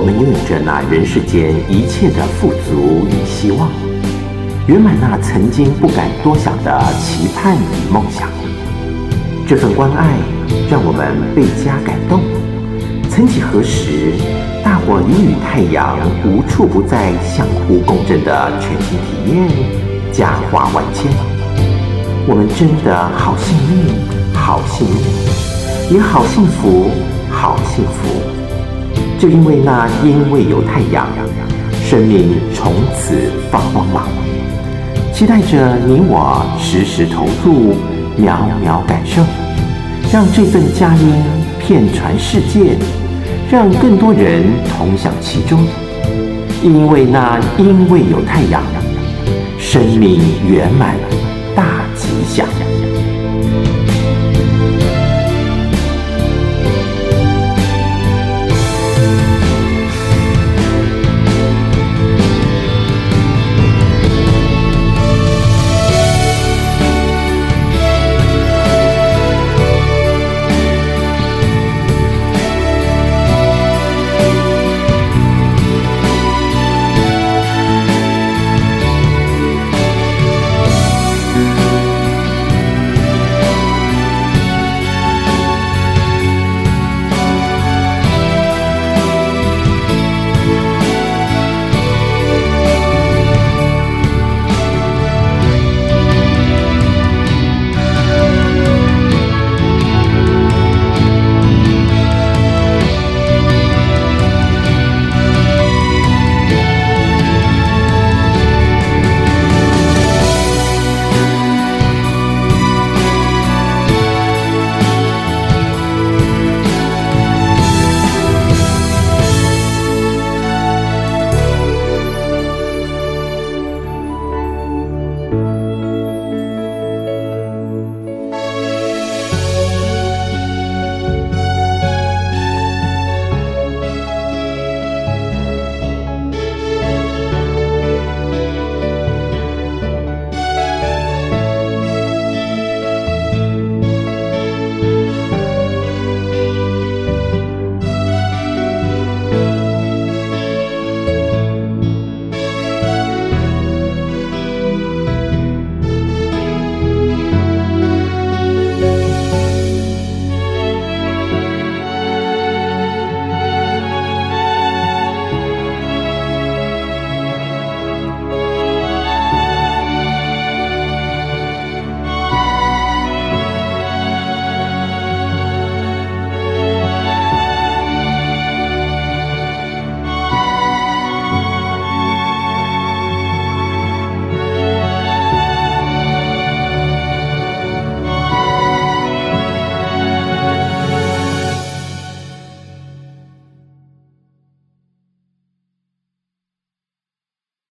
我们拥有着那人世间一切的富足与希望，圆满那曾经不敢多想的期盼与梦想。这份关爱让我们倍加感动。曾几何时，大伙已与太阳无处不在、相互共振的全新体验，佳话万千。我们真的好幸运，好幸运，也好幸福，好幸福。就因为那因为有太阳，生命从此放光芒。期待着你我时时投入，秒秒感受，让这份佳音遍传世界。让更多人同享其中，因为那因为有太阳，生命圆满大吉祥。